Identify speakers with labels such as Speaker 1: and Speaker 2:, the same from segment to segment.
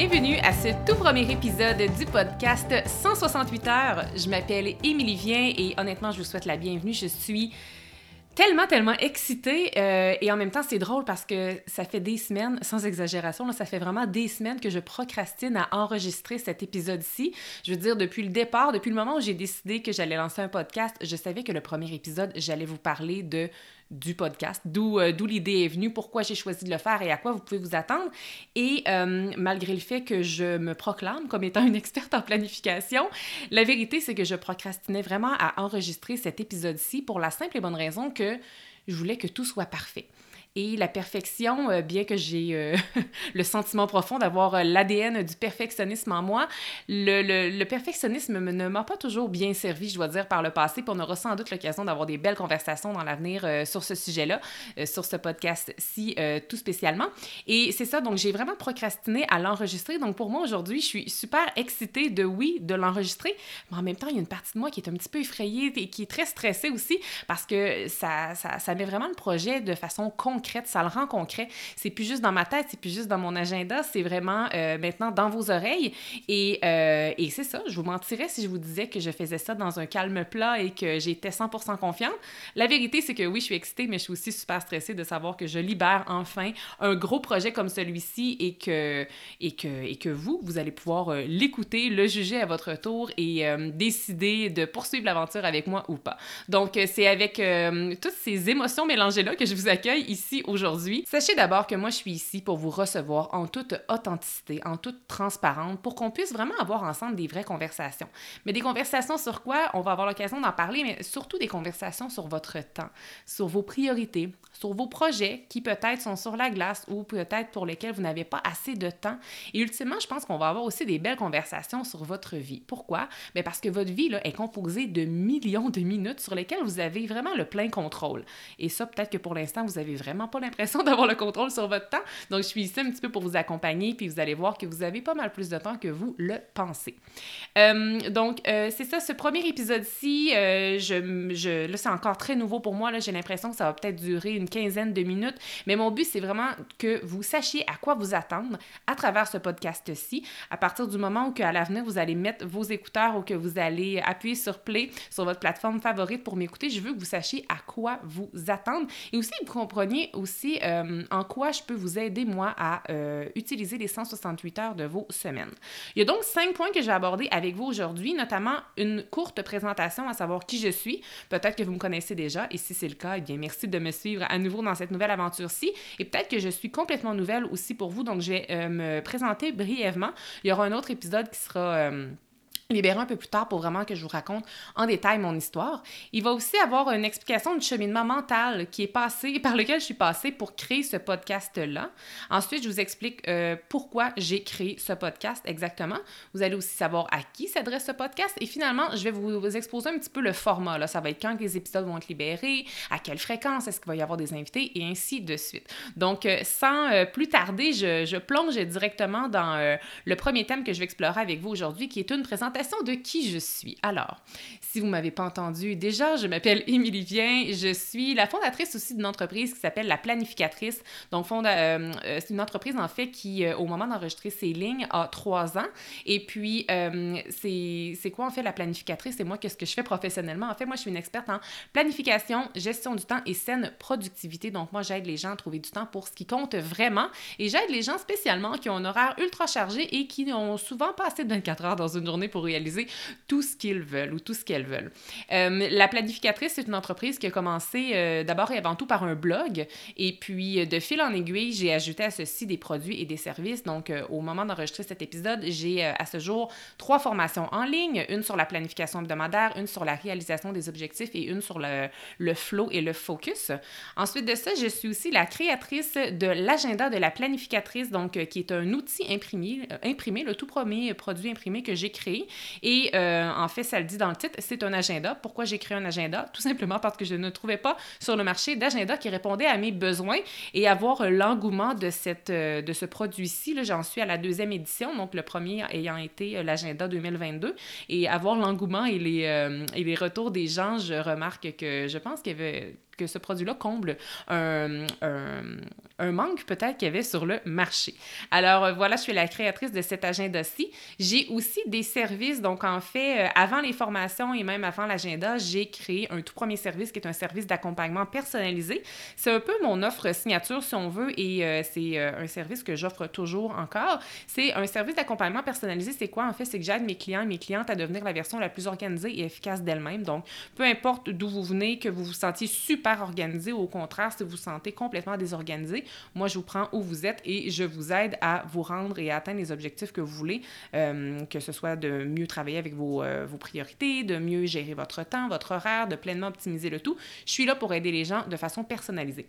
Speaker 1: Bienvenue à ce tout premier épisode du podcast 168 heures. Je m'appelle Émilie Vien et honnêtement, je vous souhaite la bienvenue. Je suis tellement, tellement excitée euh, et en même temps, c'est drôle parce que ça fait des semaines, sans exagération, ça fait vraiment des semaines que je procrastine à enregistrer cet épisode-ci. Je veux dire, depuis le départ, depuis le moment où j'ai décidé que j'allais lancer un podcast, je savais que le premier épisode, j'allais vous parler de du podcast, euh, d'où l'idée est venue, pourquoi j'ai choisi de le faire et à quoi vous pouvez vous attendre. Et euh, malgré le fait que je me proclame comme étant une experte en planification, la vérité, c'est que je procrastinais vraiment à enregistrer cet épisode-ci pour la simple et bonne raison que je voulais que tout soit parfait. Et la perfection, euh, bien que j'ai euh, le sentiment profond d'avoir euh, l'ADN du perfectionnisme en moi, le, le, perfectionnisme ne m'a pas toujours bien servi, je dois dire, par le passé. Puis on aura sans doute l'occasion d'avoir des belles conversations dans l'avenir sur ce sujet-là, sur ce podcast-ci tout spécialement. Et c'est ça, donc j'ai vraiment procrastiné à l'enregistrer. Donc pour moi aujourd'hui, je suis super excitée de oui, de l'enregistrer, mais en même temps, il y a une partie de moi qui est un petit peu effrayée et qui est très stressée aussi parce que ça, ça, ça met vraiment le projet de façon concrète ça le rend concret. C'est plus juste dans ma tête, c'est plus juste dans mon agenda, c'est vraiment euh, maintenant dans vos oreilles. Et, euh, et c'est ça, je vous mentirais si je vous disais que je faisais ça dans un calme plat et que j'étais 100% confiante. La vérité, c'est que oui, je suis excitée, mais je suis aussi super stressée de savoir que je libère enfin un gros projet comme celui-ci et que, et, que, et que vous, vous allez pouvoir euh, l'écouter, le juger à votre tour et décider de poursuivre l'aventure avec moi ou pas. Donc, c'est avec toutes ces émotions mélangées-là que je vous accueille ici aujourd'hui. Sachez d'abord que moi, je suis ici pour vous recevoir en toute authenticité, en toute transparence, pour qu'on puisse vraiment avoir ensemble des vraies conversations. Mais des conversations sur quoi? On va avoir l'occasion d'en parler, mais surtout des conversations sur votre temps, sur vos priorités, sur vos projets qui peut-être sont sur la glace ou peut-être pour lesquels vous n'avez pas assez de temps. Et ultimement, je pense qu'on va avoir aussi des belles conversations sur votre vie. Pourquoi? Bien parce que votre vie là, est composée de millions de minutes sur lesquelles vous avez vraiment le plein contrôle. Et ça, peut-être que pour l'instant, vous avez vraiment pas l'impression d'avoir le contrôle sur votre temps. Donc, je suis ici un petit peu pour vous accompagner, puis vous allez voir que vous avez pas mal plus de temps que vous le pensez. Euh, donc, euh, c'est ça, ce premier épisode-ci, euh, je, je, là, c'est encore très nouveau pour moi. Là, j'ai l'impression que ça va peut-être durer une quinzaine de minutes, mais mon but, c'est vraiment que vous sachiez à quoi vous attendre à travers ce podcast-ci. À partir du moment où, à l'avenir, vous allez mettre vos écouteurs ou que vous allez appuyer sur Play sur votre plateforme favorite pour m'écouter, je veux que vous sachiez à quoi vous attendre et aussi que vous compreniez aussi euh, en quoi je peux vous aider, moi, à euh, utiliser les 168 heures de vos semaines. Il y a donc cinq points que j'ai abordés avec vous aujourd'hui, notamment une courte présentation à savoir qui je suis. Peut-être que vous me connaissez déjà et si c'est le cas, eh bien merci de me suivre à nouveau dans cette nouvelle aventure-ci. Et peut-être que je suis complètement nouvelle aussi pour vous, donc je vais euh, me présenter brièvement. Il y aura un autre épisode qui sera libérer un peu plus tard pour vraiment que je vous raconte en détail mon histoire. Il va aussi avoir une explication du cheminement mental qui est passé, par lequel je suis passée pour créer ce podcast-là. Ensuite, je vous explique euh, pourquoi j'ai créé ce podcast exactement. Vous allez aussi savoir à qui s'adresse ce podcast. Et finalement, je vais vous, exposer un petit peu le format. Là. Ça va être quand les épisodes vont être libérés, à quelle fréquence est-ce qu'il va y avoir des invités et ainsi de suite. Donc, euh, sans euh, plus tarder, je, je, plonge directement dans le premier thème que je vais explorer avec vous aujourd'hui, qui est une présentation présentation de qui je suis. Alors, si vous m'avez pas entendu déjà, je m'appelle Émilie Vien. Je suis la fondatrice aussi d'une entreprise qui s'appelle La Planificatrice. Donc, euh, euh, c'est une entreprise en fait qui, au moment d'enregistrer ses lignes, a trois ans. Et puis, c'est quoi en fait la planificatrice? C'est moi, qu'est-ce que je fais professionnellement? En fait, moi, je suis une experte en planification, gestion du temps et saine productivité. Donc, moi, j'aide les gens à trouver du temps pour ce qui compte vraiment. Et j'aide les gens spécialement qui ont un horaire ultra chargé et qui n'ont souvent pas assez de 24 heures dans une journée pour réaliser tout ce qu'ils veulent ou tout ce qu'elles veulent. Euh, la planificatrice, c'est une entreprise qui a commencé euh, d'abord et avant tout par un blog. Et puis, de fil en aiguille, j'ai ajouté à ceci des produits et des services. Donc, euh, au moment d'enregistrer cet épisode, j'ai à ce jour trois formations en ligne, une sur la planification hebdomadaire, une sur la réalisation des objectifs et une sur le, le flow et le focus. Ensuite de ça, je suis aussi la créatrice de l'agenda de la planificatrice, donc qui est un outil imprimé, imprimé le tout premier produit imprimé que j'ai créé. Et euh, en fait, ça le dit dans le titre, c'est un agenda. Pourquoi j'ai créé un agenda? Tout simplement parce que je ne trouvais pas sur le marché d'agenda qui répondait à mes besoins et avoir l'engouement de, cette, euh, de ce produit-ci. J'en suis à la deuxième édition, donc le premier ayant été euh, l'agenda 2022. Et avoir l'engouement et, les et les retours des gens, je remarque que je pense qu'il y avait que ce produit-là comble un, un, manque peut-être qu'il y avait sur le marché. Alors euh, voilà, je suis la créatrice de cet agenda-ci. J'ai aussi des services, donc en fait, euh, avant les formations et même avant l'agenda, j'ai créé un tout premier service qui est un service d'accompagnement personnalisé. C'est un peu mon offre signature si on veut et euh, c'est un service que j'offre toujours encore. C'est un service d'accompagnement personnalisé. C'est quoi en fait? C'est que j'aide mes clients et mes clientes à devenir la version la plus organisée et efficace d'elles-mêmes. Donc, peu importe d'où vous venez, que vous vous sentiez super organisé ou au contraire, si vous vous sentez complètement désorganisé, moi, je vous prends où vous êtes et je vous aide à vous rendre et à atteindre les objectifs que vous voulez, euh, que ce soit de mieux travailler avec vos, euh, vos priorités, de mieux gérer votre temps, votre horaire, de pleinement optimiser le tout. Je suis là pour aider les gens de façon personnalisée.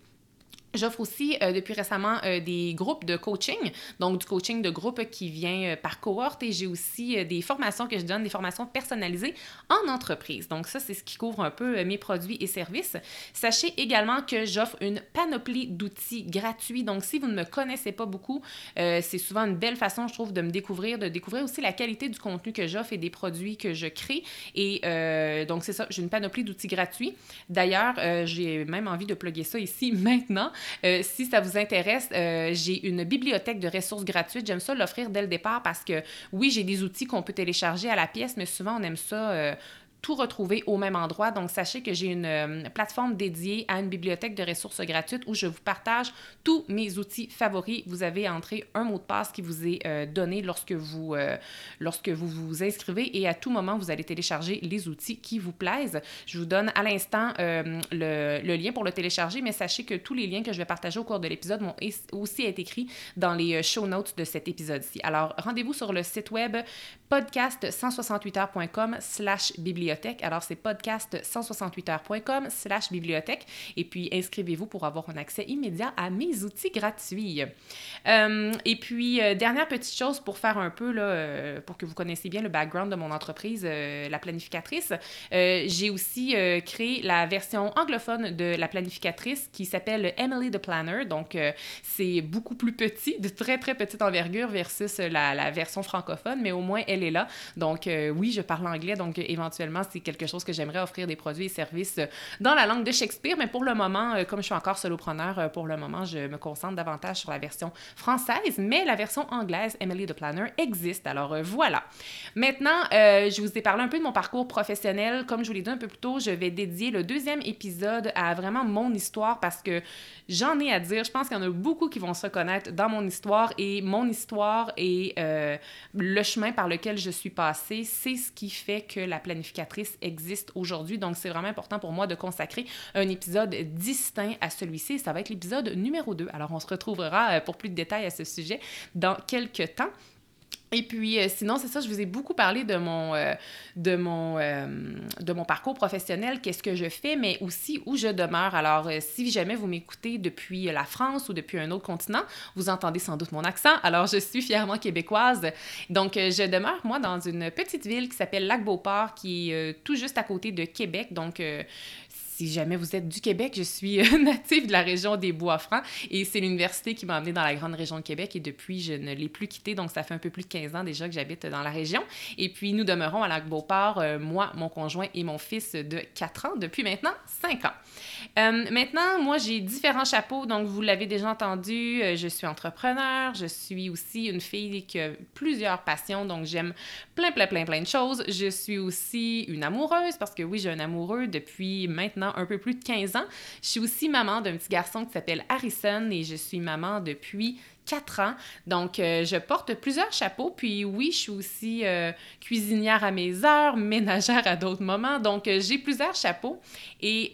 Speaker 1: J'offre aussi euh, depuis récemment euh, des groupes de coaching, donc du coaching de groupe qui vient euh, par cohorte et j'ai aussi des formations que je donne, des formations personnalisées en entreprise. Donc ça, c'est ce qui couvre un peu mes produits et services. Sachez également que j'offre une panoplie d'outils gratuits. Donc si vous ne me connaissez pas beaucoup, c'est souvent une belle façon, je trouve, de me découvrir, de découvrir aussi la qualité du contenu que j'offre et des produits que je crée. Et donc c'est ça, j'ai une panoplie d'outils gratuits. D'ailleurs, j'ai même envie de plugger ça ici maintenant. Euh, si ça vous intéresse, euh, j'ai une bibliothèque de ressources gratuites. J'aime ça l'offrir dès le départ parce que oui, j'ai des outils qu'on peut télécharger à la pièce, mais souvent on aime ça euh, tout retrouver au même endroit. Donc, sachez que j'ai une euh, plateforme dédiée à une bibliothèque de ressources gratuites où je vous partage tous mes outils favoris. Vous avez entré un mot de passe qui vous est euh, donné lorsque vous, euh, lorsque vous vous inscrivez et à tout moment, vous allez télécharger les outils qui vous plaisent. Je vous donne à l'instant le, le, lien pour le télécharger, mais sachez que tous les liens que je vais partager au cours de l'épisode vont aussi être écrits dans les show notes de cet épisode-ci. Alors, rendez-vous sur le site web podcast168heures.com slash bibliothèque alors, c'est podcast168heures.com slash bibliothèque. Et puis, inscrivez-vous pour avoir un accès immédiat à mes outils gratuits. Euh, et puis, euh, dernière petite chose pour faire un peu, là, euh, pour que vous connaissiez bien le background de mon entreprise, la planificatrice, j'ai aussi créé la version anglophone de la planificatrice qui s'appelle Emily the Planner. Donc, c'est beaucoup plus petit, de très, très petite envergure versus la, la, version francophone, mais au moins, elle est là. Donc, oui, je parle anglais, donc éventuellement, c'est quelque chose que j'aimerais offrir des produits et services euh, dans la langue de Shakespeare, mais pour le moment, euh, comme je suis encore solopreneur, euh, pour le moment, je me concentre davantage sur la version française, mais la version anglaise, Emily the Planner, existe. Alors voilà. Maintenant, je vous ai parlé un peu de mon parcours professionnel. Comme je vous l'ai dit un peu plus tôt, je vais dédier le deuxième épisode à vraiment mon histoire parce que j'en ai à dire. Je pense qu'il y en a beaucoup qui vont se reconnaître dans mon histoire et mon histoire et le chemin par lequel je suis passée, c'est ce qui fait que la planification existe aujourd'hui. Donc, c'est vraiment important pour moi de consacrer un épisode distinct à celui-ci. Ça va être l'épisode numéro 2. Alors, on se retrouvera euh, pour plus de détails à ce sujet dans quelques temps. Et puis, euh, sinon, c'est ça, je vous ai beaucoup parlé de mon, euh, de mon, euh, de mon parcours professionnel, qu'est-ce que je fais, mais aussi où je demeure. Alors, si jamais vous m'écoutez depuis la France ou depuis un autre continent, vous entendez sans doute mon accent. Alors, je suis fièrement québécoise. Donc, je demeure, moi, dans une petite ville qui s'appelle Lac-Beauport, qui est tout juste à côté de Québec. Donc, si jamais vous êtes du Québec, je suis native de la région des Bois-Francs et c'est l'université qui m'a amenée dans la grande région de Québec et depuis, je ne l'ai plus quittée. Donc, ça fait un peu plus de 15 ans déjà que j'habite dans la région. Et puis, nous demeurons à Lac-Beauport, moi, mon conjoint et mon fils de 4 ans depuis maintenant 5 ans. Euh, maintenant, moi, j'ai différents chapeaux. Donc, vous l'avez déjà entendu, euh, je suis entrepreneur. Je suis aussi une fille qui a plusieurs passions. Donc, j'aime plein, plein, plein, plein de choses. Je suis aussi une amoureuse parce que oui, j'ai un amoureux depuis maintenant un peu plus de 15 ans. Je suis aussi maman d'un petit garçon qui s'appelle Harrison et je suis maman depuis quatre ans. Donc, euh, je porte plusieurs chapeaux. Puis oui, je suis aussi euh, cuisinière à mes heures, ménagère à d'autres moments. Donc, euh, j'ai plusieurs chapeaux. Et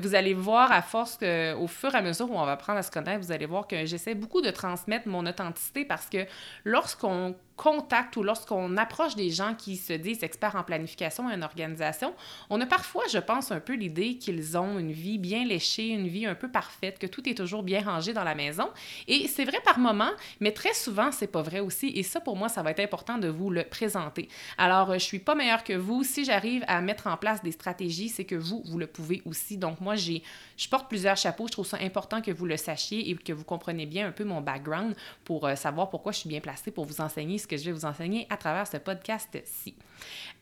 Speaker 1: vous allez voir, à force, au fur et à mesure où on va apprendre à se connaître, vous allez voir que j'essaie beaucoup de transmettre mon authenticité parce que lorsqu'on contact ou lorsqu'on approche des gens qui se disent experts en planification et en organisation, on a parfois, je pense, un peu l'idée qu'ils ont une vie bien léchée, une vie un peu parfaite, que tout est toujours bien rangé dans la maison. Et c'est vrai par moment, mais très souvent, c'est pas vrai aussi. Et ça, pour moi, ça va être important de vous le présenter. Alors, je suis pas meilleure que vous. Si j'arrive à mettre en place des stratégies, c'est que vous, vous le pouvez aussi. Donc, moi, j'ai, je porte plusieurs chapeaux. Je trouve ça important que vous le sachiez et que vous compreniez bien un peu mon background pour euh, savoir pourquoi je suis bien placée pour vous enseigner que je vais vous enseigner à travers ce podcast-ci.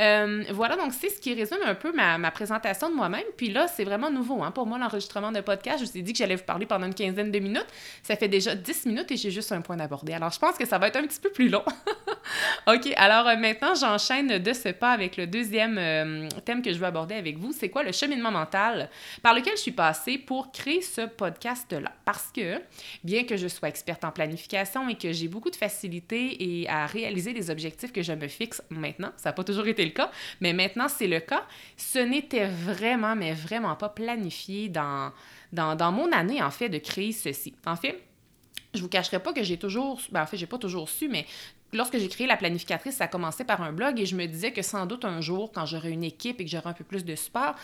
Speaker 1: Euh, voilà, donc c'est ce qui résume un peu ma, ma présentation de moi-même. Puis là, c'est vraiment nouveau hein, pour moi, l'enregistrement de podcast. Je vous ai dit que j'allais vous parler pendant une quinzaine de minutes. Ça fait déjà 10 minutes et j'ai juste un point d'aborder. Alors, je pense que ça va être un petit peu plus long. OK, alors euh, maintenant, j'enchaîne de ce pas avec le deuxième euh, thème que je veux aborder avec vous. C'est quoi le cheminement mental par lequel je suis passée pour créer ce podcast-là? Parce que, bien que je sois experte en planification et que j'ai beaucoup de facilité et à réaliser les objectifs que je me fixe maintenant. Ça n'a toujours été le cas, mais maintenant c'est le cas. Ce n'était vraiment, mais vraiment pas planifié dans, dans, mon année, en fait, de créer ceci. En fait, je vous cacherai pas que j'ai toujours, ben en fait, j'ai pas toujours su, mais lorsque j'ai créé la planificatrice, ça a commencé par un blog et je me disais que sans doute un jour, quand j'aurai une équipe et que j'aurai un peu plus de support,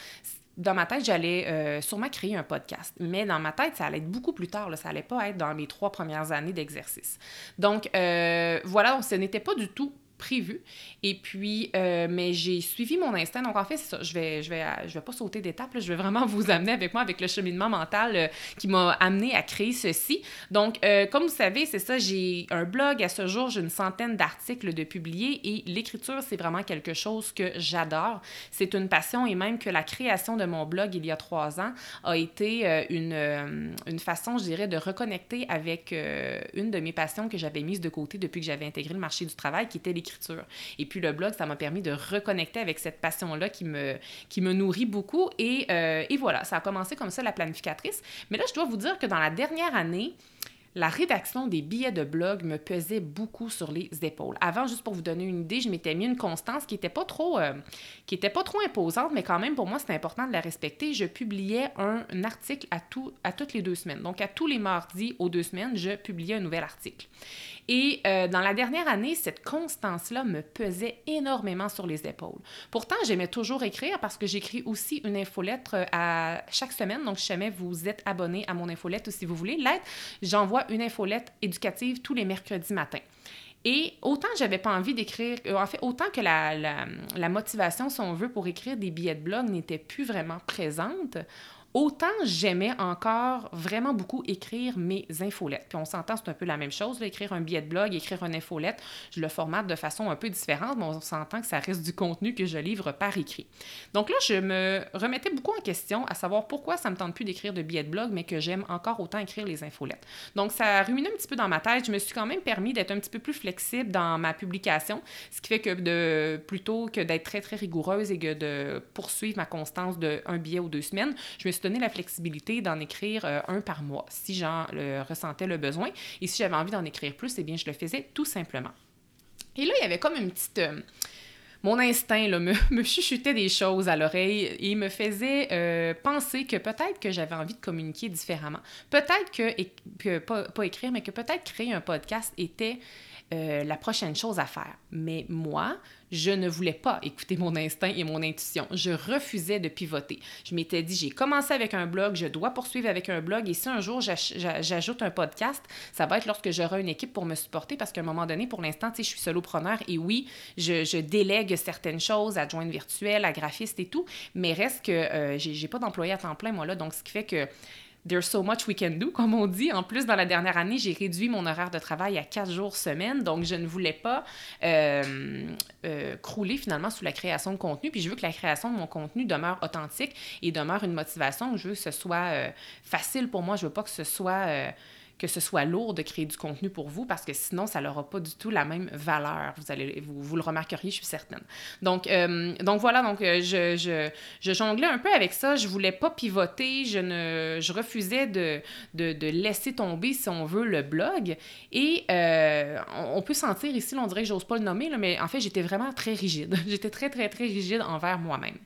Speaker 1: dans ma tête, j'allais euh, sûrement créer un podcast. Mais dans ma tête, ça allait être beaucoup plus tard. Là. Ça allait pas être dans mes trois premières années d'exercice. Donc, euh, voilà, donc ce n'était pas du tout prévu. Et puis, euh, mais j'ai suivi mon instinct. Donc, en fait. Je vais, je vais, je vais pas sauter d'étape. Je vais vraiment vous amener avec moi avec le cheminement mental euh, qui m'a amené à créer ceci. Donc, euh, comme vous savez, c'est ça. J'ai un blog. À ce jour, j'ai une centaine d'articles de publiés et l'écriture, c'est vraiment quelque chose que j'adore. C'est une passion et même que la création de mon blog il y a trois ans a été une, une façon, je dirais, de reconnecter avec une de mes passions que j'avais mise de côté depuis que j'avais intégré le marché du travail, qui était l'écriture et puis le blog, ça m'a permis de reconnecter avec cette passion-là qui me, qui me nourrit beaucoup. Et, euh, et voilà, ça a commencé comme ça, la planificatrice. Mais là, je dois vous dire que dans la dernière année, la rédaction des billets de blog me pesait beaucoup sur les épaules. Avant, juste pour vous donner une idée, je m'étais mis une constance qui n'était pas trop euh, pas trop imposante, mais quand même pour moi c'était important de la respecter. Je publiais un, article à toutes les deux semaines. Donc à tous les mardis aux deux semaines, je publiais un nouvel article. Et euh, dans la dernière année, cette constance-là me pesait énormément sur les épaules. Pourtant, j'aimais toujours écrire parce que j'écris aussi une infolettre euh, à chaque semaine. Donc, si jamais vous êtes abonné à mon infolettre ou si vous voulez l'être, j'envoie une infolettre éducative tous les mercredis matins. Et autant j'avais pas envie d'écrire, euh, en fait, autant que la, la, la, motivation, si on veut, pour écrire des billets de blog n'était plus vraiment présente, Autant j'aimais encore vraiment beaucoup écrire mes infolettes. Puis on s'entend, c'est un peu la même chose, écrire un billet de blog, écrire une infolette. Je le formate de façon un peu différente, mais on s'entend que ça reste du contenu que je livre par écrit. Donc là, je me remettais beaucoup en question à savoir pourquoi ça me tente plus d'écrire de billets de blog, mais que j'aime encore autant écrire les infolettes. Donc ça a ruminé un petit peu dans ma tête. Je me suis quand même permis d'être un petit peu plus flexible dans ma publication, ce qui fait que de plutôt que d'être très très rigoureuse et que de poursuivre ma constance de un billet ou deux semaines, je me suis donné la flexibilité d'en écrire euh, un par mois si j'en ressentais le besoin. Et si j'avais envie d'en écrire plus, eh bien, je le faisais tout simplement. Et là, il y avait comme une petite... Euh, mon instinct me, me, des choses à l'oreille et me faisait euh, penser que peut-être que j'avais envie de communiquer différemment. Peut-être que, pas, pas, écrire, mais que peut-être créer un podcast était euh, la prochaine chose à faire. Mais moi, je ne voulais pas écouter mon instinct et mon intuition. Je refusais de pivoter. Je m'étais dit, j'ai commencé avec un blog, je dois poursuivre avec un blog et si un jour j'ajoute un podcast, ça va être lorsque j'aurai une équipe pour me supporter parce qu'à un moment donné, pour l'instant, je suis solopreneur et oui, je, délègue certaines choses, à adjointe virtuelle, à graphiste et tout, mais reste que euh, j'ai pas d'employé à temps plein, moi, là, donc ce qui fait que There's so much we can do, comme on dit. En plus, dans la dernière année, j'ai réduit mon horaire de travail à quatre jours semaine, donc je ne voulais pas euh, euh, crouler finalement sous la création de contenu. Puis je veux que la création de mon contenu demeure authentique et demeure une motivation. Je veux que ce soit euh, facile pour moi. Je veux pas que ce soit que ce soit lourd de créer du contenu pour vous parce que sinon, ça n'aura pas du tout la même valeur. Vous, allez, vous, vous le remarqueriez, je suis certaine. Donc, euh, donc voilà, donc euh, je, je, je, jonglais un peu avec ça. Je voulais pas pivoter. Je, ne, je refusais de, de, laisser tomber, si on veut, le blog. Et euh, on, peut sentir ici, on dirait que j'ose pas le nommer, là, mais en fait, j'étais vraiment très rigide. j'étais très, très, très rigide envers moi-même.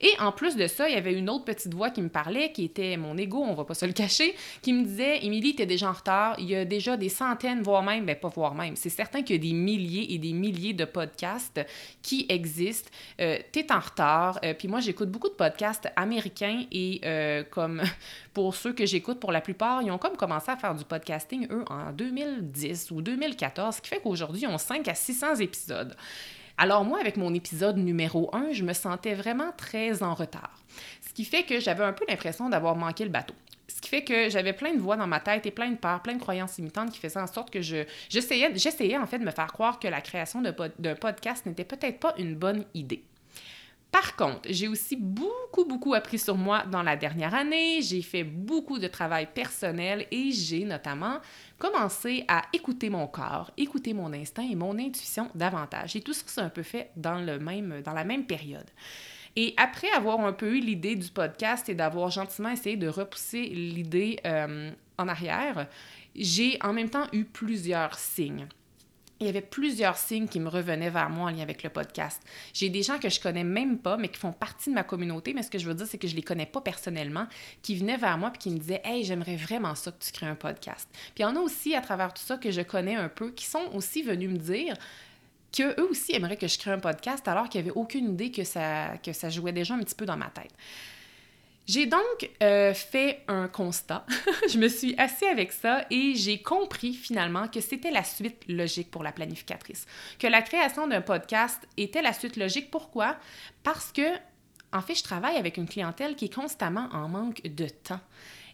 Speaker 1: Et en plus de ça, il y avait une autre petite voix qui me parlait, qui était mon ego, on va pas se le cacher, qui me disait Émilie, t'es déjà en Il y a déjà des centaines, voire même, ben pas voire même, c'est certain qu'il y a des milliers et des milliers de podcasts qui existent. Euh, t'es en retard. Euh, puis moi, j'écoute beaucoup de podcasts américains et euh, comme pour ceux que j'écoute, pour la plupart, ils ont comme commencé à faire du podcasting, eux, en 2010 ou 2014, ce qui fait qu'aujourd'hui, ils ont 5 à 600 épisodes. Alors moi, avec mon épisode numéro 1, je me sentais vraiment très en retard. Ce qui fait que j'avais un peu l'impression d'avoir manqué le bateau. Ce qui fait que j'avais plein de voix dans ma tête et plein de peurs, plein de croyances limitantes qui faisaient en sorte que je j'essayais j'essayais en fait de me faire croire que la création d'un podcast n'était peut-être pas une bonne idée. Par contre, j'ai aussi beaucoup, beaucoup appris sur moi dans la dernière année. J'ai fait beaucoup de travail personnel et j'ai notamment commencé à écouter mon corps, écouter mon instinct et mon intuition davantage. Et tout ça, c'est un peu fait dans, le même, dans la même période. Et après avoir un peu eu l'idée du podcast et d'avoir gentiment essayé de repousser l'idée euh, en arrière, j'ai en même temps eu plusieurs signes il y avait plusieurs signes qui me revenaient vers moi en lien avec le podcast. J'ai des gens que je connais même pas, mais qui font partie de ma communauté, mais ce que je veux dire, c'est que je les connais pas personnellement, qui venaient vers moi et qui me disaient Hey, j'aimerais vraiment ça que tu crées un podcast. Puis il y en a aussi à travers tout ça que je connais un peu, qui sont aussi venus me dire qu'eux aussi aimeraient que je crée un podcast alors qu'ils n'avaient aucune idée que ça, que ça jouait déjà un petit peu dans ma tête. J'ai donc euh, fait un constat. je me suis assise avec ça et j'ai compris finalement que c'était la suite logique pour la planificatrice. Que la création d'un podcast était la suite logique. Pourquoi? Parce que, en fait, je travaille avec une clientèle qui est constamment en manque de temps.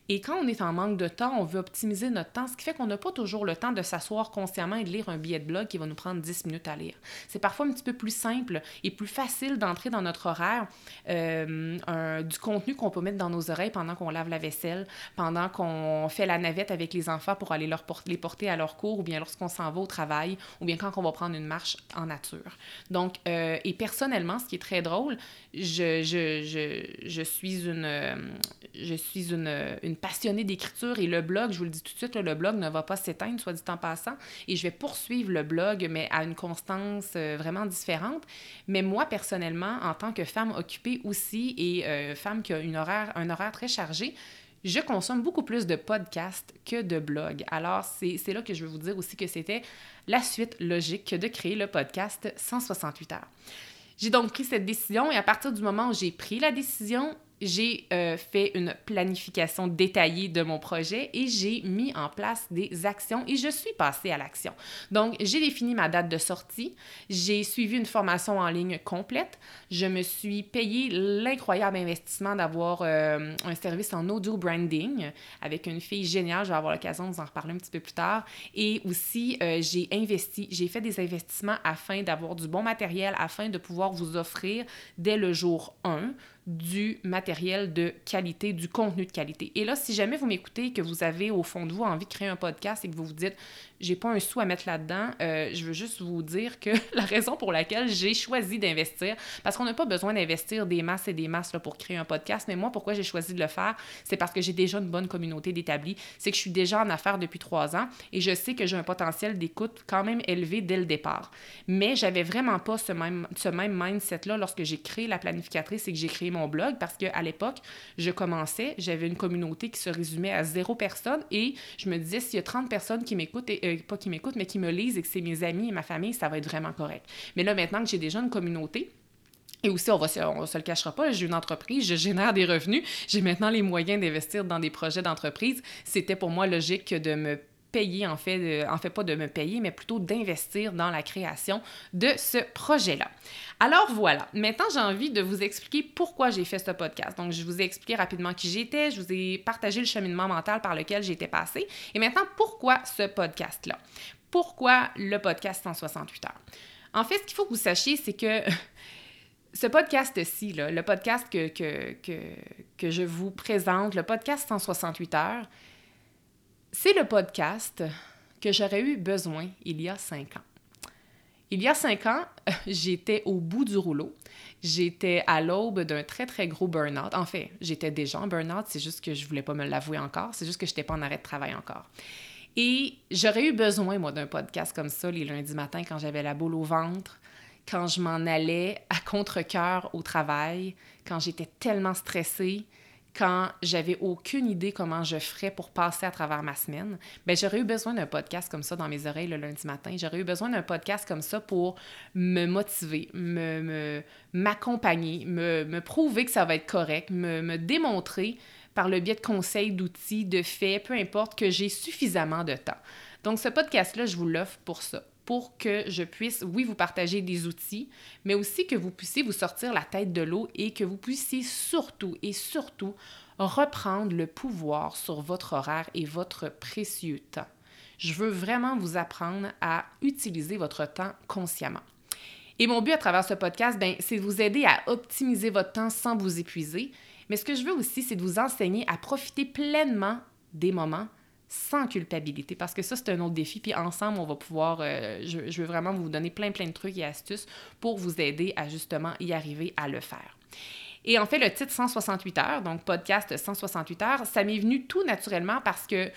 Speaker 1: Et quand on est en manque de temps, on veut optimiser notre temps, ce qui fait qu'on n'a pas toujours le temps de s'asseoir consciemment et de lire un billet de blog qui va nous prendre 10 minutes à lire. C'est parfois un petit peu plus simple et plus facile d'entrer dans notre horaire euh, du contenu qu'on peut mettre dans nos oreilles pendant qu'on lave la vaisselle, pendant qu'on fait la navette avec les enfants pour aller leur les porter à leur cours, ou bien lorsqu'on s'en va au travail, ou bien quand on va prendre une marche en nature. Donc, euh, et personnellement, ce qui est très drôle, je, je, je, je suis une, je suis une, une passionnée d'écriture et le blog, je vous le dis tout de suite, le blog ne va pas s'éteindre, soit dit en passant, et je vais poursuivre le blog, mais à une constance euh, vraiment différente. Mais moi, personnellement, en tant que femme occupée aussi et euh, femme qui a une horaire, un horaire très chargé, je consomme beaucoup plus de podcasts que de blogs. Alors, c'est là que je veux vous dire aussi que c'était la suite logique de créer le podcast 168 heures. J'ai donc pris cette décision et à partir du moment où j'ai pris la décision, j'ai euh, fait une planification détaillée de mon projet et j'ai mis en place des actions et je suis passée à l'action. Donc, j'ai défini ma date de sortie, j'ai suivi une formation en ligne complète, je me suis payé l'incroyable investissement d'avoir euh, un service en audio branding avec une fille géniale, je vais avoir l'occasion de vous en reparler un petit peu plus tard, et aussi euh, j'ai investi, j'ai fait des investissements afin d'avoir du bon matériel, afin de pouvoir vous offrir dès le jour 1 du matériel de qualité, du contenu de qualité. Et là, si jamais vous m'écoutez, que vous avez au fond de vous envie de créer un podcast et que vous vous dites, j'ai pas un sou à mettre là-dedans, euh, je veux juste vous dire que la raison pour laquelle j'ai choisi d'investir, parce qu'on n'a pas besoin d'investir des masses et des masses là, pour créer un podcast, mais moi, pourquoi j'ai choisi de le faire, c'est parce que j'ai déjà une bonne communauté d'établis, c'est que je suis déjà en affaires depuis trois ans et je sais que j'ai un potentiel d'écoute quand même élevé dès le départ. Mais j'avais vraiment pas ce même, ce même mindset-là lorsque j'ai créé la planificatrice et que j'ai créé mon blog parce qu'à l'époque, je commençais, j'avais une communauté qui se résumait à zéro personne et je me disais, s'il y a 30 personnes qui m'écoutent, euh, pas qui m'écoutent, mais qui me lisent et que c'est mes amis et ma famille, ça va être vraiment correct. Mais là, maintenant que j'ai déjà une communauté, et aussi, on va, se le cachera pas, j'ai une entreprise, je génère des revenus, j'ai maintenant les moyens d'investir dans des projets d'entreprise. C'était pour moi logique de me payer, en fait, en fait pas de me payer, mais plutôt d'investir dans la création de ce projet-là. Alors voilà, maintenant j'ai envie de vous expliquer pourquoi j'ai fait ce podcast. Donc je vous ai expliqué rapidement qui j'étais, je vous ai partagé le cheminement mental par lequel j'étais passée. Et maintenant, pourquoi ce podcast-là? Pourquoi le podcast 168 heures? En fait, ce qu'il faut que vous sachiez, c'est que ce podcast-ci, le podcast que, que, je vous présente, le podcast 168 heures, c'est le podcast que j'aurais eu besoin il y a cinq ans. Il y a cinq ans, j'étais au bout du rouleau. J'étais à l'aube d'un très, très gros burn-out. En fait, j'étais déjà en burn-out, c'est juste que je voulais pas me l'avouer encore. C'est juste que je n'étais pas en arrêt de travail encore. Et j'aurais eu besoin, moi, d'un podcast comme ça les lundis matins quand j'avais la boule au ventre, quand je m'en allais à contre-coeur au travail, quand j'étais tellement stressée, quand j'avais aucune idée comment je ferais pour passer à travers ma semaine, ben j'aurais eu besoin d'un podcast comme ça dans mes oreilles le lundi matin. J'aurais eu besoin d'un podcast comme ça pour me motiver, me, m'accompagner, me, prouver que ça va être correct, me, me démontrer par le biais de conseils, d'outils, de faits, peu importe, que j'ai suffisamment de temps. Donc ce podcast-là, je vous l'offre pour ça pour que je puisse, oui, vous partager des outils, mais aussi que vous puissiez vous sortir la tête de l'eau et que vous puissiez surtout et surtout reprendre le pouvoir sur votre horaire et votre précieux temps. Je veux vraiment vous apprendre à utiliser votre temps consciemment. Et mon but à travers ce podcast, ben, c'est de vous aider à optimiser votre temps sans vous épuiser. Mais ce que je veux aussi, c'est de vous enseigner à profiter pleinement des moments sans culpabilité, parce que ça, c'est un autre défi. Puis ensemble, on va pouvoir, euh, je, veux vraiment vous donner plein, plein de trucs et astuces pour vous aider à justement y arriver à le faire. Et en fait, le titre 168 heures, donc podcast 168 heures, ça m'est venu tout naturellement parce que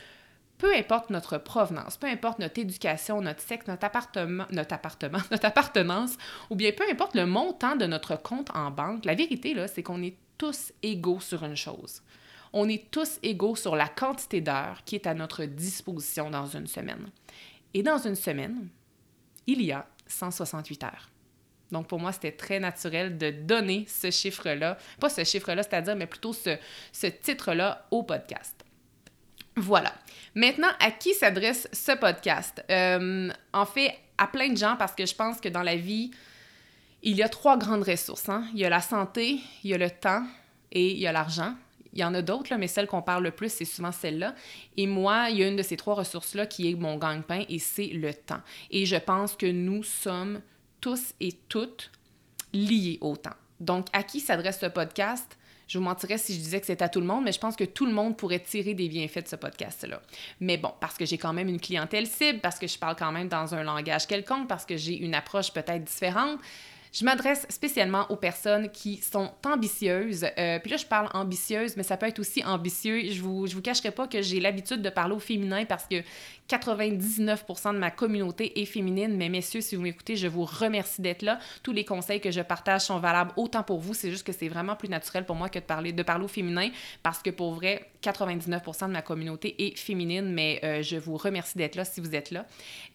Speaker 1: peu importe notre provenance, peu importe notre éducation, notre sexe, notre appartement, notre appartenance, ou bien peu importe le montant de notre compte en banque, la vérité, là, c'est qu'on est tous égaux sur une chose on est tous égaux sur la quantité d'heures qui est à notre disposition dans une semaine. Et dans une semaine, il y a 168 heures. Donc pour moi, c'était très naturel de donner ce chiffre-là, pas ce chiffre-là, c'est-à-dire, mais plutôt ce, titre-là au podcast. Voilà. Maintenant, à qui s'adresse ce podcast? Euh, en fait, à plein de gens, parce que je pense que dans la vie, il y a trois grandes ressources. Hein? Il y a la santé, il y a le temps et il y a l'argent. Il y en a d'autres, mais celle qu'on parle le plus, c'est souvent celle-là. Et moi, il y a une de ces trois ressources-là qui est mon gagne-pain et c'est le temps. Et je pense que nous sommes tous et toutes liés au temps. Donc, à qui s'adresse ce podcast? Je vous mentirais si je disais que c'est à tout le monde, mais je pense que tout le monde pourrait tirer des bienfaits de ce podcast-là. Mais bon, parce que j'ai quand même une clientèle cible, parce que je parle quand même dans un langage quelconque, parce que j'ai une approche peut-être différente, je m'adresse spécialement aux personnes qui sont ambitieuses. Euh, puis là, je parle ambitieuse, mais ça peut être aussi ambitieux. Je vous, je vous cacherai pas que j'ai l'habitude de parler au féminin parce que 99% de ma communauté est féminine. Mais messieurs, si vous m'écoutez, je vous remercie d'être là. Tous les conseils que je partage sont valables autant pour vous. C'est juste que c'est vraiment plus naturel pour moi que de parler, de parler au féminin parce que pour vrai, 99% de ma communauté est féminine. Mais euh, je vous remercie d'être là si vous êtes là.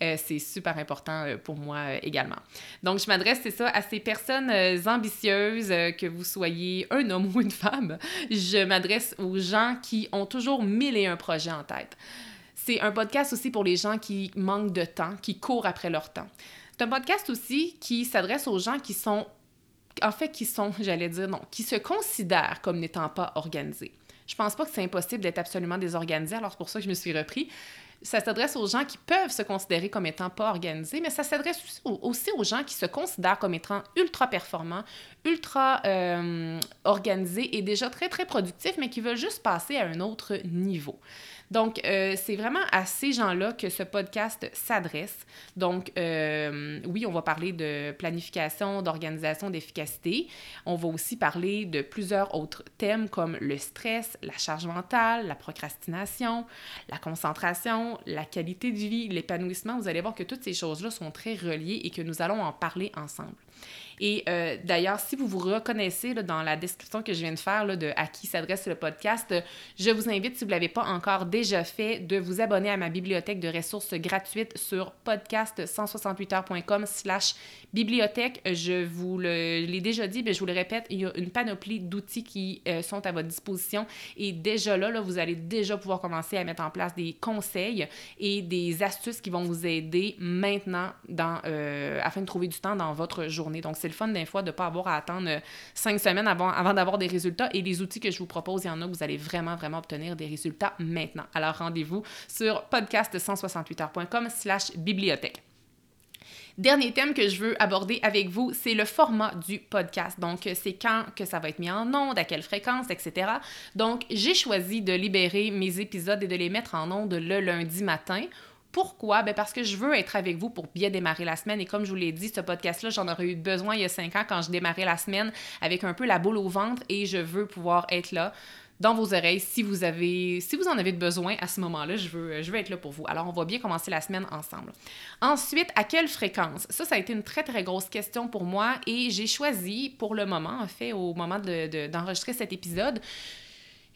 Speaker 1: Euh, c'est super important pour moi également. Donc, je m'adresse, c'est ça, à ces personnes euh, ambitieuses, euh, que vous soyez un homme ou une femme, je m'adresse aux gens qui ont toujours mille et un projets en tête. C'est un podcast aussi pour les gens qui manquent de temps, qui courent après leur temps. C'est un podcast aussi qui s'adresse aux gens qui sont, en fait, qui sont, j'allais dire non, qui se considèrent comme n'étant pas organisés. Je pense pas que c'est impossible d'être absolument désorganisé, alors c'est pour ça que je me suis repris ça s'adresse aux gens qui peuvent se considérer comme étant pas organisés, mais ça s'adresse aussi aux gens qui se considèrent comme étant ultra performants, ultra euh, organisés et déjà très, très productifs, mais qui veulent juste passer à un autre niveau. Donc, euh, c'est vraiment à ces gens-là que ce podcast s'adresse. Donc, euh, oui, on va parler de planification, d'organisation, d'efficacité. On va aussi parler de plusieurs autres thèmes comme le stress, la charge mentale, la procrastination, la concentration, la qualité de vie, l'épanouissement. Vous allez voir que toutes ces choses-là sont très reliées et que nous allons en parler ensemble. Et euh, d'ailleurs, si vous vous reconnaissez dans la description que je viens de faire de à qui s'adresse le podcast, je vous invite, si vous ne l'avez pas encore déjà fait, de vous abonner à ma bibliothèque de ressources gratuites sur podcast168heures.com slash bibliothèque. Je vous l'ai déjà dit, mais je vous le répète, il y a une panoplie d'outils qui euh, sont à votre disposition et déjà là, vous allez déjà pouvoir commencer à mettre en place des conseils et des astuces qui vont vous aider maintenant dans, euh, afin de trouver du temps dans votre journée. Donc, c'est le fun des fois de ne pas avoir à attendre euh, cinq semaines avant, d'avoir des résultats. Et les outils que je vous propose, il y en a vous allez vraiment, vraiment obtenir des résultats maintenant. Alors rendez-vous sur podcast168heures.com slash bibliothèque. Dernier thème que je veux aborder avec vous, c'est le format du podcast. Donc, c'est quand que ça va être mis en onde, à quelle fréquence, etc. Donc, j'ai choisi de libérer mes épisodes et de les mettre en onde le lundi matin pourquoi? Ben parce que je veux être avec vous pour bien démarrer la semaine. Et comme je vous l'ai dit, ce podcast-là, j'en aurais eu besoin il y a cinq ans quand je démarrais la semaine avec un peu la boule au ventre et je veux pouvoir être là dans vos oreilles si vous avez si vous en avez besoin à ce moment-là, je veux je veux être là pour vous. Alors on va bien commencer la semaine ensemble. Ensuite, à quelle fréquence? Ça ça a été une très très grosse question pour moi et j'ai choisi pour le moment en fait au moment d'enregistrer cet épisode,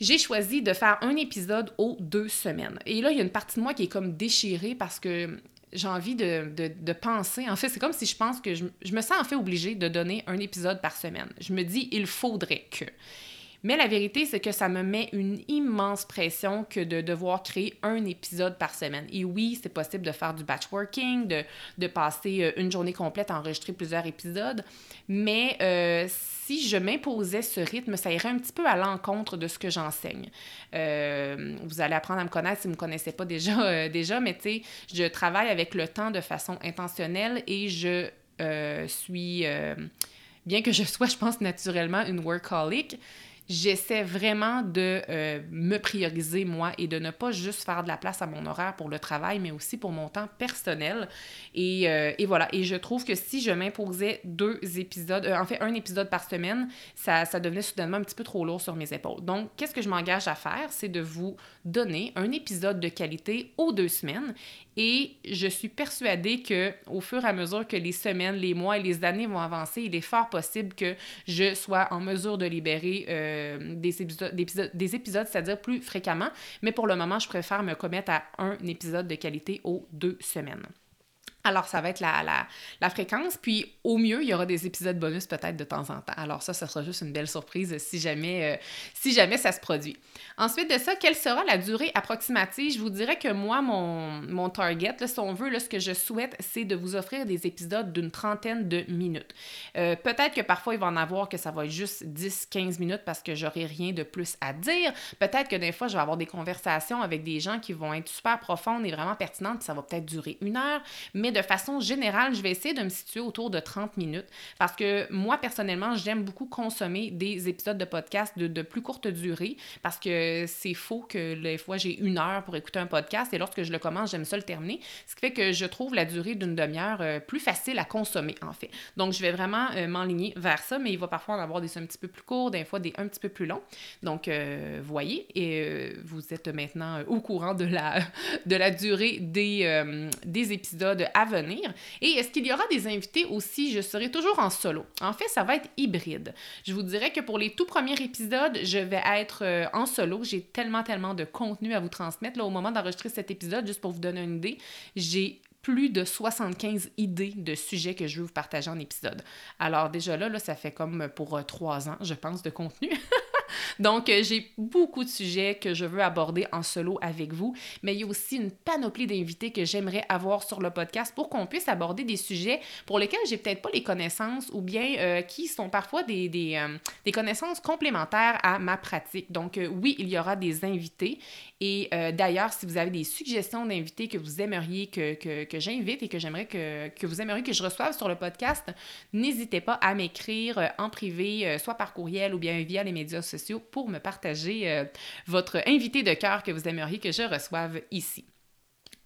Speaker 1: j'ai choisi de faire un épisode aux deux semaines. Et là, il y a une partie de moi qui est comme déchirée parce que j'ai envie de, penser. En fait, c'est comme si je pense que je, je, me sens en fait obligée de donner un épisode par semaine. Je me dis, il faudrait que. Mais la vérité, c'est que ça me met une immense pression que de devoir créer un épisode par semaine. Et oui, c'est possible de faire du batchworking, de, de passer euh, une journée complète à enregistrer plusieurs épisodes, mais euh, si je m'imposais ce rythme, ça irait un petit peu à l'encontre de ce que j'enseigne. Euh, vous allez apprendre à me connaître si vous ne me connaissez pas déjà, déjà mais tu sais, je travaille avec le temps de façon intentionnelle et je suis, bien que je sois, je pense, naturellement une workaholic, j'essaie vraiment de euh, me prioriser moi et de ne pas juste faire de la place à mon horaire pour le travail, mais aussi pour mon temps personnel. Et, euh, et voilà. Et je trouve que si je m'imposais deux épisodes, euh, en fait un épisode par semaine, ça, ça devenait soudainement un petit peu trop lourd sur mes épaules. Donc, qu'est-ce que je m'engage à faire? C'est de vous donner un épisode de qualité aux deux semaines. Et je suis persuadée que au fur et à mesure que les semaines, les mois et les années vont avancer, il est fort possible que je sois en mesure de libérer euh, des épisodes, des épisodes, c'est-à-dire plus fréquemment. Mais pour le moment, je préfère me commettre à un épisode de qualité aux deux semaines. Alors, ça va être la, fréquence. Puis, au mieux, il y aura des épisodes bonus peut-être de temps en temps. Alors, ça, ça sera juste une belle surprise si jamais, euh, si jamais ça se produit. Ensuite de ça, quelle sera la durée approximative? Je vous dirais que moi, mon, mon target, si on veut, ce que je souhaite, c'est de vous offrir des épisodes d'une trentaine de minutes. Euh, peut-être que parfois, il va en avoir que ça va être juste 10-15 minutes parce que j'aurai rien de plus à dire. Peut-être que des fois, je vais avoir des conversations avec des gens qui vont être super profondes et vraiment pertinentes, puis ça va peut-être durer une heure. Façon générale, je vais essayer de me situer autour de 30 minutes parce que moi, personnellement, j'aime beaucoup consommer des épisodes de podcast de, de plus courte durée parce que c'est faux que des fois j'ai une heure pour écouter un podcast et lorsque je le commence, j'aime ça le terminer. Ce qui fait que je trouve la durée d'une demi-heure euh, plus facile à consommer en fait. Donc je vais vraiment euh, m'enligner vers ça, mais il va parfois en avoir des un petit peu plus courts, des fois des un petit peu plus longs. Donc euh, voyez, et vous êtes maintenant au courant de la, de la durée des, des épisodes venir. Et est-ce qu'il y aura des invités aussi? Je serai toujours en solo. En fait, ça va être hybride. Je vous dirais que pour les tout premiers épisodes, je vais être en solo j'ai tellement, tellement de contenu à vous transmettre. Là, au moment d'enregistrer cet épisode, juste pour vous donner une idée, j'ai plus de 75 idées de sujets que je veux vous partager en épisode. Alors déjà là, là ça fait comme pour euh, trois ans, je pense, de contenu. Donc, euh, j'ai beaucoup de sujets que je veux aborder en solo avec vous, mais il y a aussi une panoplie d'invités que j'aimerais avoir sur le podcast pour qu'on puisse aborder des sujets pour lesquels j'ai peut-être pas les connaissances ou bien euh, qui sont parfois euh, des, connaissances complémentaires à ma pratique. Donc, oui, il y aura des invités. Et d'ailleurs, si vous avez des suggestions d'invités que vous aimeriez que, que, que j'invite et que, que vous aimeriez que je reçoive sur le podcast, n'hésitez pas à m'écrire en privé, soit par courriel ou bien via les médias sociaux pour me partager euh, votre invité de cœur que vous aimeriez que je reçoive ici.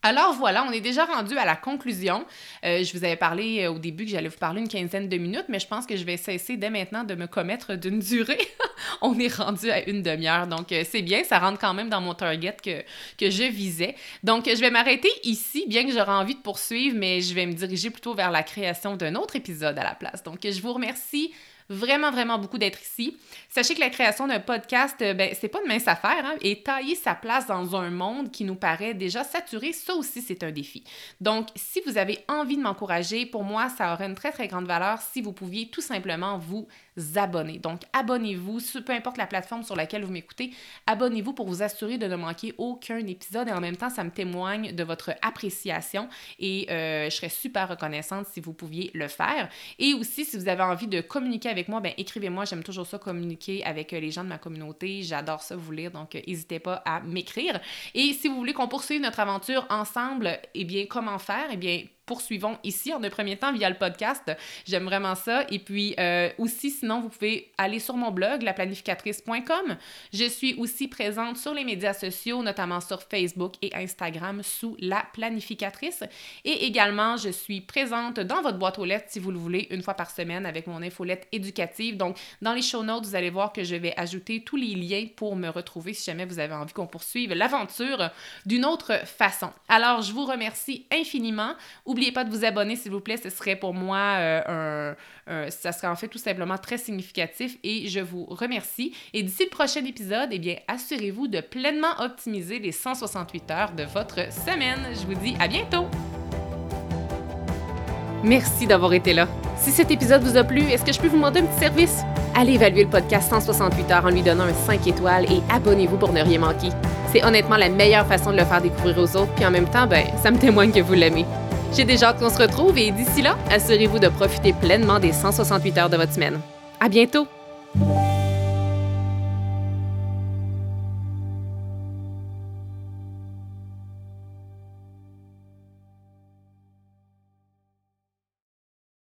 Speaker 1: Alors voilà, on est déjà rendu à la conclusion. Euh, je vous avais parlé euh, au début que j'allais vous parler une quinzaine de minutes, mais je pense que je vais cesser dès maintenant de me commettre d'une durée. on est rendu à une demi-heure, donc c'est bien, ça rentre quand même dans mon target que, que je visais. Donc je vais m'arrêter ici, bien que j'aurais envie de poursuivre, mais je vais me diriger plutôt vers la création d'un autre épisode à la place. Donc je vous remercie vraiment, vraiment beaucoup d'être ici. Sachez que la création d'un podcast, euh, ben, c'est pas une mince affaire, hein, et tailler sa place dans un monde qui nous paraît déjà saturé, ça aussi, c'est un défi. Donc, si vous avez envie de m'encourager, pour moi, ça aurait une très, très grande valeur si vous pouviez tout simplement vous abonner. Donc, abonnez-vous, peu importe la plateforme sur laquelle vous m'écoutez, abonnez-vous pour vous assurer de ne manquer aucun épisode et en même temps, ça me témoigne de votre appréciation et euh, je serais super reconnaissante si vous pouviez le faire. Et aussi, si vous avez envie de communiquer avec moi, ben écrivez-moi, j'aime toujours ça communiquer avec euh, les gens de ma communauté, j'adore ça vous lire, donc euh, n'hésitez pas à m'écrire. Et si vous voulez qu'on poursuive notre aventure ensemble, eh bien, comment faire? Eh bien, poursuivons ici en un premier temps via le podcast. J'aime vraiment ça. Et puis euh, aussi, sinon, vous pouvez aller sur mon blog, laplanificatrice.com. Je suis aussi présente sur les médias sociaux, notamment sur Facebook et Instagram sous La Planificatrice. Et également, je suis présente dans votre boîte aux lettres, si vous le voulez, une fois par semaine avec mon infolette éducative. Donc, dans les show notes, vous allez voir que je vais ajouter tous les liens pour me retrouver si jamais vous avez envie qu'on poursuive l'aventure d'une autre façon. Alors, je vous remercie infiniment. N'oubliez pas de vous abonner, s'il vous plaît. Ce serait pour moi euh, un, ça serait en fait tout simplement très significatif et je vous remercie. Et d'ici le prochain épisode, eh bien, assurez-vous de pleinement optimiser les 168 heures de votre semaine. Je vous dis à bientôt! Merci d'avoir été là. Si cet épisode vous a plu, est-ce que je peux vous demander un petit service? Allez évaluer le podcast 168 heures en lui donnant un 5 étoiles et abonnez-vous pour ne rien manquer. C'est honnêtement la meilleure façon de le faire découvrir aux autres, puis en même temps, ben, ça me témoigne que vous l'aimez. J'ai déjà hâte qu'on se retrouve et d'ici là, assurez-vous de profiter pleinement des 168 heures de votre semaine. À bientôt!